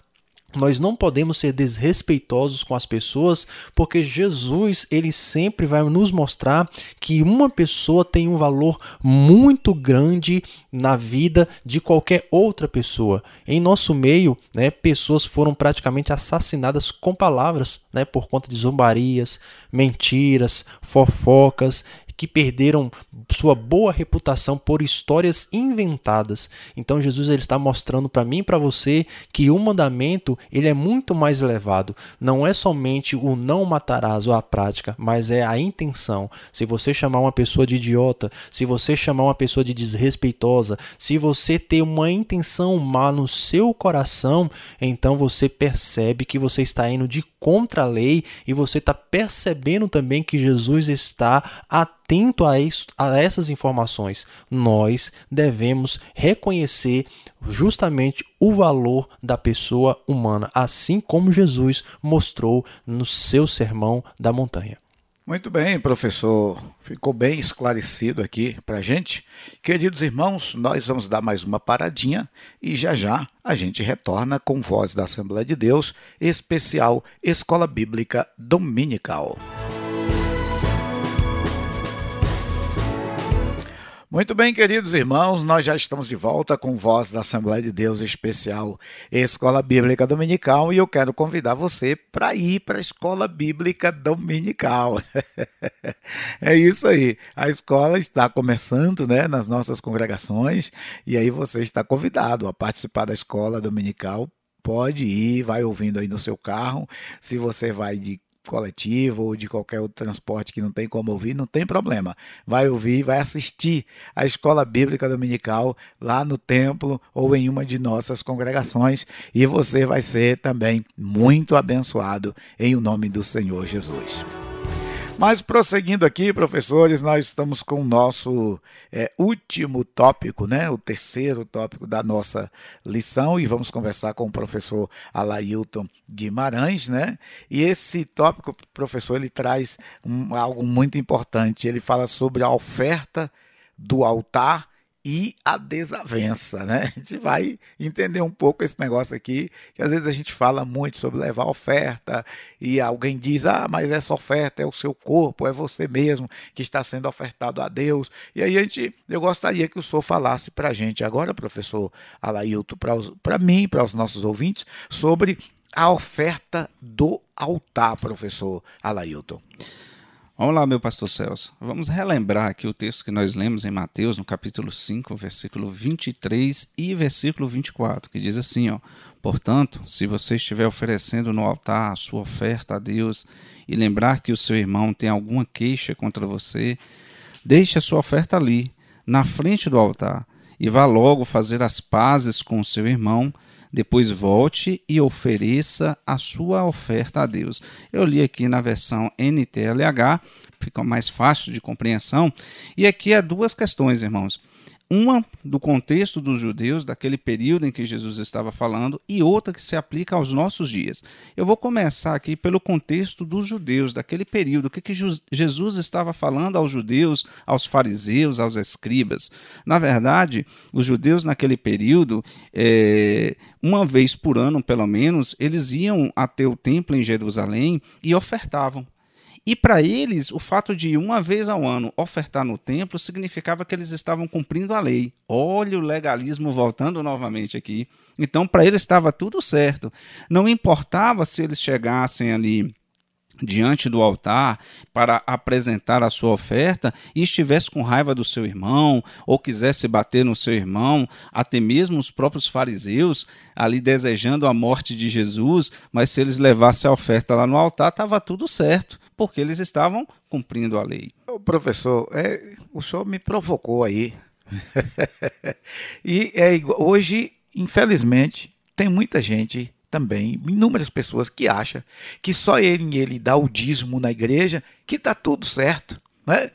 nós não podemos ser desrespeitosos com as pessoas, porque Jesus, ele sempre vai nos mostrar que uma pessoa tem um valor muito grande na vida de qualquer outra pessoa. Em nosso meio, né, pessoas foram praticamente assassinadas com palavras, né, por conta de zombarias, mentiras, fofocas que perderam sua boa reputação por histórias inventadas. Então Jesus ele está mostrando para mim e para você que o mandamento ele é muito mais elevado. Não é somente o não matarás ou a prática, mas é a intenção. Se você chamar uma pessoa de idiota, se você chamar uma pessoa de desrespeitosa, se você ter uma intenção má no seu coração, então você percebe que você está indo de contra a lei e você está percebendo também que Jesus está atento a, isso, a essas informações. Nós devemos reconhecer justamente o valor da pessoa humana, assim como Jesus mostrou no seu sermão da montanha. Muito bem, professor. Ficou bem esclarecido aqui para a gente. Queridos irmãos, nós vamos dar mais uma paradinha e já já a gente retorna com Voz da Assembleia de Deus, especial Escola Bíblica Dominical. Muito bem, queridos irmãos, nós já estamos de volta com Voz da Assembleia de Deus Especial Escola Bíblica Dominical e eu quero convidar você para ir para a Escola Bíblica Dominical. é isso aí, a escola está começando né, nas nossas congregações e aí você está convidado a participar da Escola Dominical pode ir, vai ouvindo aí no seu carro. Se você vai de coletivo ou de qualquer outro transporte que não tem como ouvir, não tem problema. Vai ouvir, vai assistir a escola bíblica dominical lá no templo ou em uma de nossas congregações e você vai ser também muito abençoado em o nome do Senhor Jesus. Mas prosseguindo aqui, professores, nós estamos com o nosso é, último tópico, né? o terceiro tópico da nossa lição, e vamos conversar com o professor Alailton Guimarães. Né? E esse tópico, professor, ele traz um, algo muito importante. Ele fala sobre a oferta do altar e a desavença, né? A gente vai entender um pouco esse negócio aqui, que às vezes a gente fala muito sobre levar oferta e alguém diz: "Ah, mas essa oferta é o seu corpo, é você mesmo que está sendo ofertado a Deus". E aí a gente, eu gostaria que o senhor falasse para a gente agora, professor Alailton, para mim, para os nossos ouvintes, sobre a oferta do altar, professor Alailton. Vamos lá, meu pastor Celso. Vamos relembrar aqui o texto que nós lemos em Mateus, no capítulo 5, versículo 23 e versículo 24, que diz assim, ó: Portanto, se você estiver oferecendo no altar a sua oferta a Deus e lembrar que o seu irmão tem alguma queixa contra você, deixe a sua oferta ali, na frente do altar, e vá logo fazer as pazes com o seu irmão depois volte e ofereça a sua oferta a Deus. Eu li aqui na versão NTLH, fica mais fácil de compreensão, e aqui há duas questões, irmãos. Uma do contexto dos judeus, daquele período em que Jesus estava falando, e outra que se aplica aos nossos dias. Eu vou começar aqui pelo contexto dos judeus, daquele período. O que, que Jesus estava falando aos judeus, aos fariseus, aos escribas? Na verdade, os judeus naquele período, é, uma vez por ano, pelo menos, eles iam até o templo em Jerusalém e ofertavam E para eles, o fato de uma vez ao ano ofertar no templo significava que eles estavam cumprindo a lei. Olha o legalismo voltando novamente aqui. Então, para eles estava tudo certo. Não importava se eles chegassem ali diante do altar para apresentar a sua oferta e estivesse com raiva do seu irmão ou quisesse bater no seu irmão, até mesmo os próprios fariseus ali desejando a morte de Jesus, mas se eles levassem a oferta lá no altar, estava tudo certo, porque eles estavam cumprindo a lei. Ô, professor, é, o senhor me provocou aí. e é, hoje, infelizmente, tem muita gente também inúmeras pessoas que acham que só ele ele dá o dízimo na igreja que está tudo certo. Né?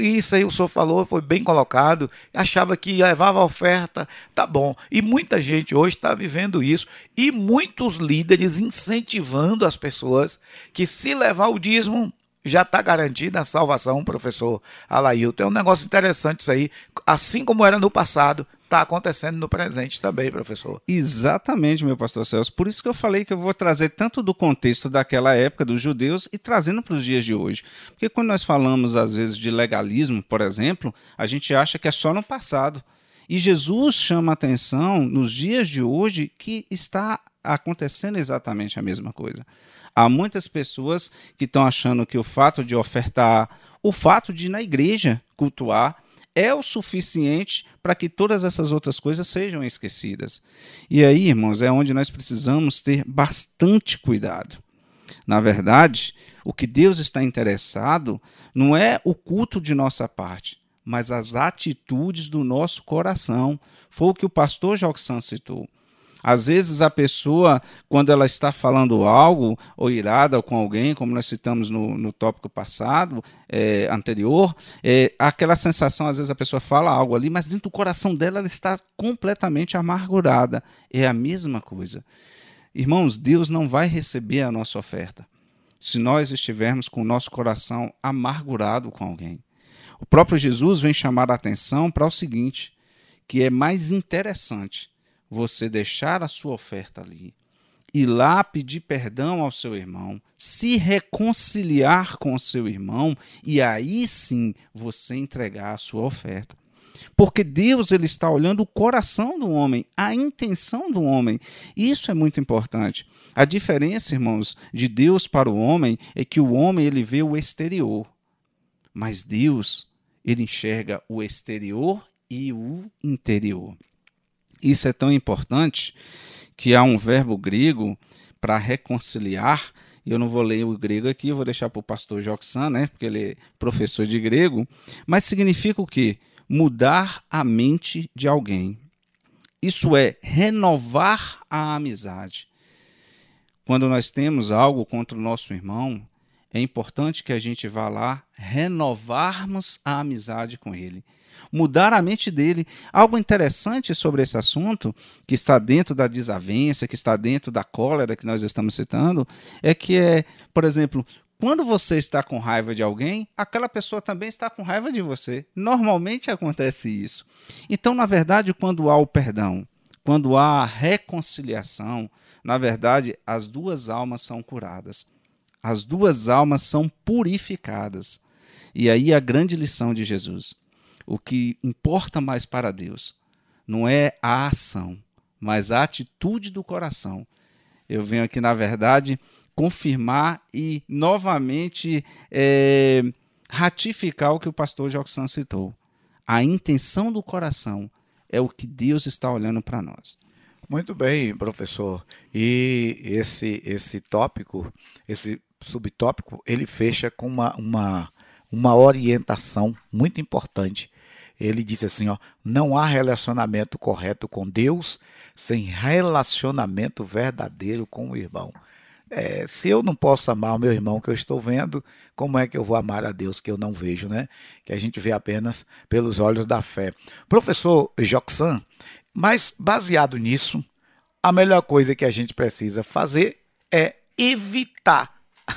Isso aí o senhor falou, foi bem colocado. Achava que levava a oferta, tá bom. E muita gente hoje está vivendo isso. E muitos líderes incentivando as pessoas que se levar o dízimo, já está garantida a salvação, professor Alailton. É um negócio interessante isso aí. Assim como era no passado, está acontecendo no presente também, professor. Exatamente, meu pastor Celso. Por isso que eu falei que eu vou trazer tanto do contexto daquela época dos judeus e trazendo para os dias de hoje. Porque quando nós falamos, às vezes, de legalismo, por exemplo, a gente acha que é só no passado. E Jesus chama a atenção nos dias de hoje que está acontecendo exatamente a mesma coisa. Há muitas pessoas que estão achando que o fato de ofertar, o fato de ir na igreja cultuar, é o suficiente para que todas essas outras coisas sejam esquecidas. E aí, irmãos, é onde nós precisamos ter bastante cuidado. Na verdade, o que Deus está interessado não é o culto de nossa parte, mas as atitudes do nosso coração. Foi o que o pastor Joxan citou. Às vezes a pessoa, quando ela está falando algo, ou irada com alguém, como nós citamos no, no tópico passado, é, anterior, é, aquela sensação, às vezes a pessoa fala algo ali, mas dentro do coração dela ela está completamente amargurada. É a mesma coisa. Irmãos, Deus não vai receber a nossa oferta se nós estivermos com o nosso coração amargurado com alguém. O próprio Jesus vem chamar a atenção para o seguinte, que é mais interessante você deixar a sua oferta ali, ir lá pedir perdão ao seu irmão, se reconciliar com o seu irmão e aí sim você entregar a sua oferta. Porque Deus ele está olhando o coração do homem, a intenção do homem. Isso é muito importante. A diferença, irmãos, de Deus para o homem é que o homem ele vê o exterior, mas Deus ele enxerga o exterior e o interior. Isso é tão importante que há um verbo grego para reconciliar. Eu não vou ler o grego aqui, vou deixar para o pastor Joxan, né, porque ele é professor de grego. Mas significa o quê? Mudar a mente de alguém. Isso é renovar a amizade. Quando nós temos algo contra o nosso irmão, é importante que a gente vá lá renovarmos a amizade com ele mudar a mente dele. Algo interessante sobre esse assunto, que está dentro da desavença, que está dentro da cólera que nós estamos citando, é que é, por exemplo, quando você está com raiva de alguém, aquela pessoa também está com raiva de você. Normalmente acontece isso. Então, na verdade, quando há o perdão, quando há a reconciliação, na verdade, as duas almas são curadas. As duas almas são purificadas. E aí a grande lição de Jesus o que importa mais para Deus não é a ação, mas a atitude do coração. Eu venho aqui, na verdade, confirmar e novamente é, ratificar o que o pastor Joxan citou. A intenção do coração é o que Deus está olhando para nós. Muito bem, professor. E esse esse tópico, esse subtópico, ele fecha com uma, uma, uma orientação muito importante ele disse assim, ó, não há relacionamento correto com Deus sem relacionamento verdadeiro com o irmão. É, se eu não posso amar o meu irmão que eu estou vendo, como é que eu vou amar a Deus que eu não vejo, né? Que a gente vê apenas pelos olhos da fé. Professor Joxan, mas baseado nisso, a melhor coisa que a gente precisa fazer é evitar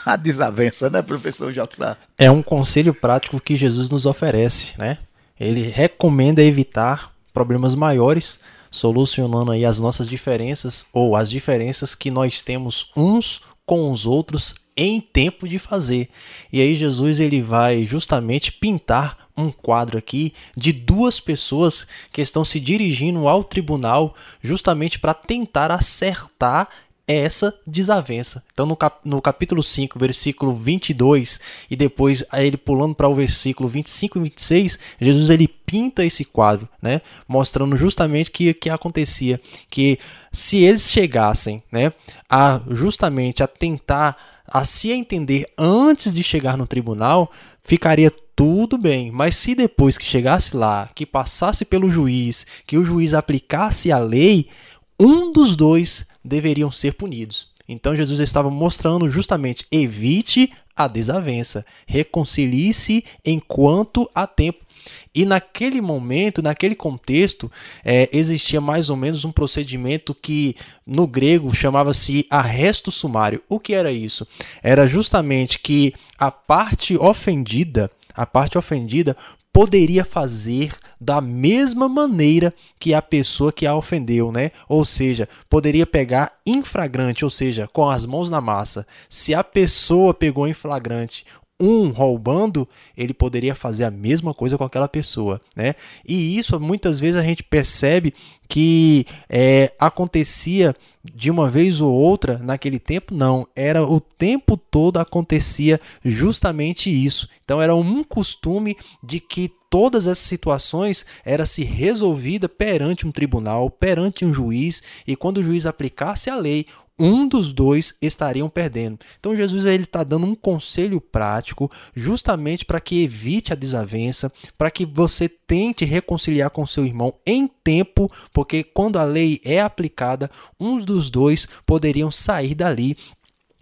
a desavença, né, professor Joxan? É um conselho prático que Jesus nos oferece, né? Ele recomenda evitar problemas maiores, solucionando aí as nossas diferenças ou as diferenças que nós temos uns com os outros em tempo de fazer. E aí Jesus ele vai justamente pintar um quadro aqui de duas pessoas que estão se dirigindo ao tribunal justamente para tentar acertar essa desavença. Então, no, cap no capítulo 5, versículo 22, e depois ele pulando para o versículo 25 e 26, Jesus ele pinta esse quadro, né? mostrando justamente o que, que acontecia. Que se eles chegassem né, a justamente a tentar a se entender antes de chegar no tribunal, ficaria tudo bem, mas se depois que chegasse lá, que passasse pelo juiz, que o juiz aplicasse a lei, um dos dois deveriam ser punidos. Então Jesus estava mostrando justamente evite a desavença, reconcilie-se enquanto há tempo. E naquele momento, naquele contexto, é, existia mais ou menos um procedimento que no grego chamava-se arresto sumário. O que era isso? Era justamente que a parte ofendida, a parte ofendida poderia fazer da mesma maneira que a pessoa que a ofendeu, né? Ou seja, poderia pegar em flagrante, ou seja, com as mãos na massa. Se a pessoa pegou em flagrante um roubando, ele poderia fazer a mesma coisa com aquela pessoa, né? E isso muitas vezes a gente percebe que é, acontecia de uma vez ou outra naquele tempo, não. Era o tempo todo acontecia justamente isso. Então era um costume de que todas essas situações era se resolvida perante um tribunal, perante um juiz, e quando o juiz aplicasse a lei, um dos dois estariam perdendo. Então Jesus ele está dando um conselho prático, justamente para que evite a desavença, para que você tente reconciliar com seu irmão em tempo, porque quando a lei é aplicada, um dos dois poderiam sair dali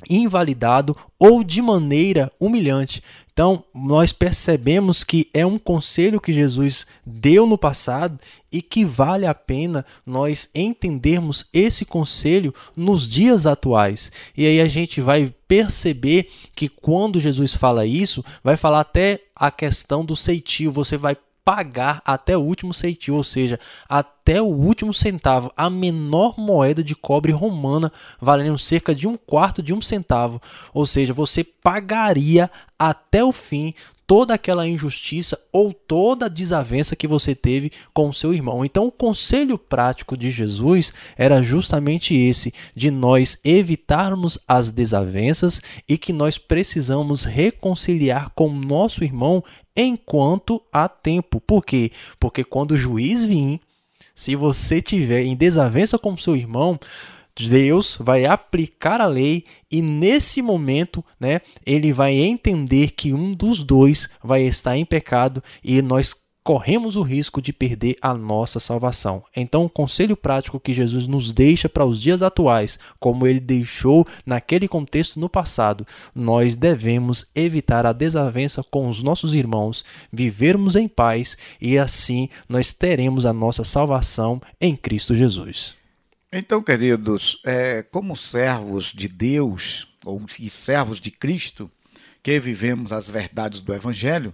invalidado ou de maneira humilhante. Então, nós percebemos que é um conselho que Jesus deu no passado e que vale a pena nós entendermos esse conselho nos dias atuais. E aí a gente vai perceber que quando Jesus fala isso, vai falar até a questão do ceitio, você vai pagar até o último centavo, ou seja, até o último centavo, a menor moeda de cobre romana, valendo cerca de um quarto de um centavo. Ou seja, você pagaria até o fim toda aquela injustiça ou toda desavença que você teve com o seu irmão. Então, o conselho prático de Jesus era justamente esse: de nós evitarmos as desavenças e que nós precisamos reconciliar com nosso irmão enquanto há tempo. Por quê? Porque quando o juiz vir, se você tiver em desavença com seu irmão, Deus vai aplicar a lei e nesse momento, né, ele vai entender que um dos dois vai estar em pecado e nós corremos o risco de perder a nossa salvação. Então, o conselho prático que Jesus nos deixa para os dias atuais, como ele deixou naquele contexto no passado, nós devemos evitar a desavença com os nossos irmãos, vivermos em paz e assim nós teremos a nossa salvação em Cristo Jesus. Então, queridos, é, como servos de Deus ou e servos de Cristo, que vivemos as verdades do Evangelho,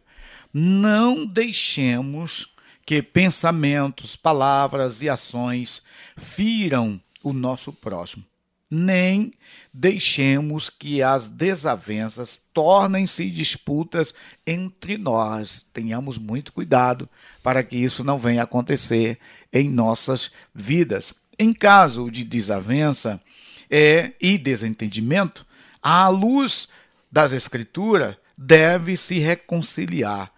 não deixemos que pensamentos, palavras e ações firam o nosso próximo. Nem deixemos que as desavenças tornem-se disputas entre nós. Tenhamos muito cuidado para que isso não venha acontecer em nossas vidas. Em caso de desavença é, e desentendimento, à luz das Escrituras, deve se reconciliar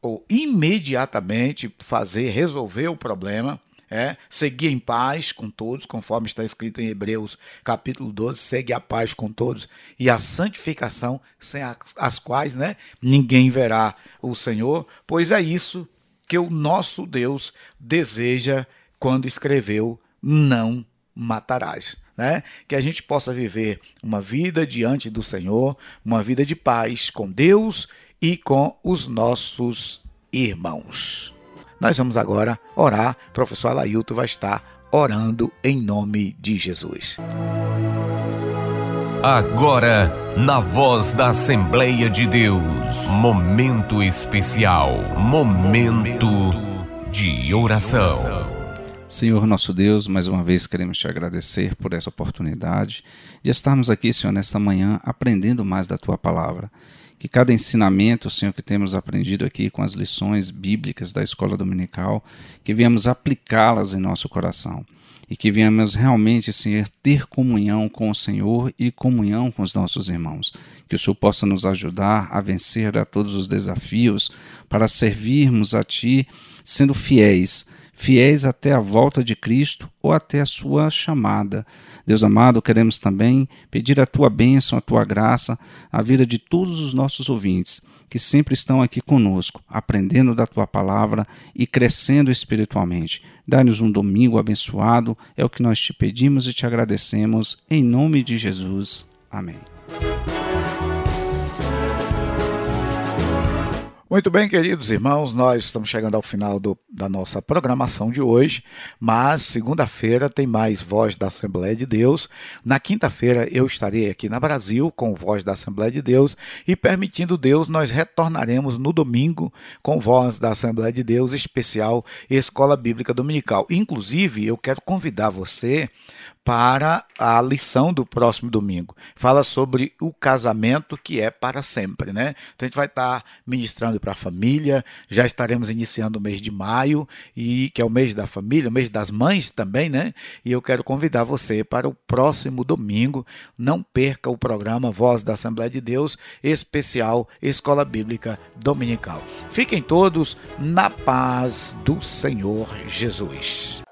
ou imediatamente fazer, resolver o problema, é, seguir em paz com todos, conforme está escrito em Hebreus capítulo 12, segue a paz com todos e a santificação, sem as quais né, ninguém verá o Senhor, pois é isso que o nosso Deus deseja quando escreveu não matarás. Né? Que a gente possa viver uma vida diante do Senhor, uma vida de paz com Deus e com os nossos irmãos. Nós vamos agora orar. O professor Alailton vai estar orando em nome de Jesus. Agora, na voz da Assembleia de Deus, momento especial, momento de oração. Senhor nosso Deus, mais uma vez queremos te agradecer por essa oportunidade de estarmos aqui, Senhor, nesta manhã aprendendo mais da tua palavra. Que cada ensinamento, Senhor, que temos aprendido aqui com as lições bíblicas da escola dominical, que viemos aplicá-las em nosso coração e que viemos realmente, Senhor, ter comunhão com o Senhor e comunhão com os nossos irmãos. Que o Senhor possa nos ajudar a vencer a todos os desafios para servirmos a Ti sendo fiéis fiéis até a volta de Cristo ou até a sua chamada. Deus amado, queremos também pedir a tua bênção, a tua graça, a vida de todos os nossos ouvintes que sempre estão aqui conosco, aprendendo da tua palavra e crescendo espiritualmente. Dá-nos um domingo abençoado, é o que nós te pedimos e te agradecemos, em nome de Jesus. Amém. Muito bem, queridos irmãos, nós estamos chegando ao final do, da nossa programação de hoje, mas segunda-feira tem mais Voz da Assembleia de Deus. Na quinta-feira eu estarei aqui na Brasil com Voz da Assembleia de Deus e, permitindo Deus, nós retornaremos no domingo com Voz da Assembleia de Deus especial Escola Bíblica Dominical. Inclusive, eu quero convidar você para a lição do próximo domingo. Fala sobre o casamento que é para sempre, né? Então a gente vai estar ministrando para a família, já estaremos iniciando o mês de maio, e que é o mês da família, o mês das mães também, né? E eu quero convidar você para o próximo domingo. Não perca o programa Voz da Assembleia de Deus, especial Escola Bíblica Dominical. Fiquem todos na paz do Senhor Jesus.